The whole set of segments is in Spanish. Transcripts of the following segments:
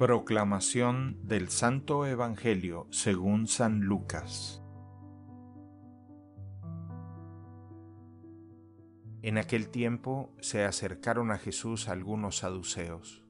Proclamación del Santo Evangelio según San Lucas En aquel tiempo se acercaron a Jesús algunos saduceos.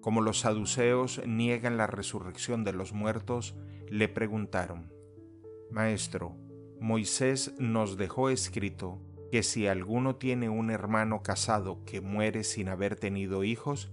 Como los saduceos niegan la resurrección de los muertos, le preguntaron, Maestro, Moisés nos dejó escrito que si alguno tiene un hermano casado que muere sin haber tenido hijos,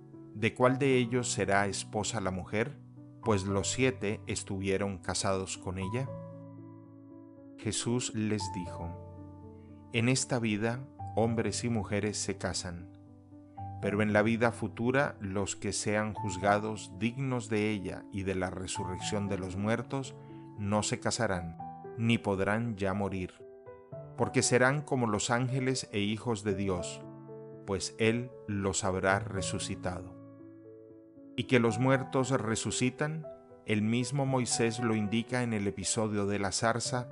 ¿De cuál de ellos será esposa la mujer? Pues los siete estuvieron casados con ella. Jesús les dijo, En esta vida hombres y mujeres se casan, pero en la vida futura los que sean juzgados dignos de ella y de la resurrección de los muertos no se casarán, ni podrán ya morir, porque serán como los ángeles e hijos de Dios, pues Él los habrá resucitado y que los muertos resucitan, el mismo Moisés lo indica en el episodio de la zarza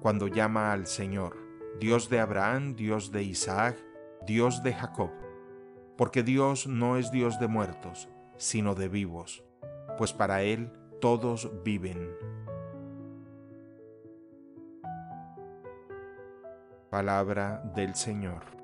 cuando llama al Señor, Dios de Abraham, Dios de Isaac, Dios de Jacob, porque Dios no es Dios de muertos, sino de vivos, pues para Él todos viven. Palabra del Señor.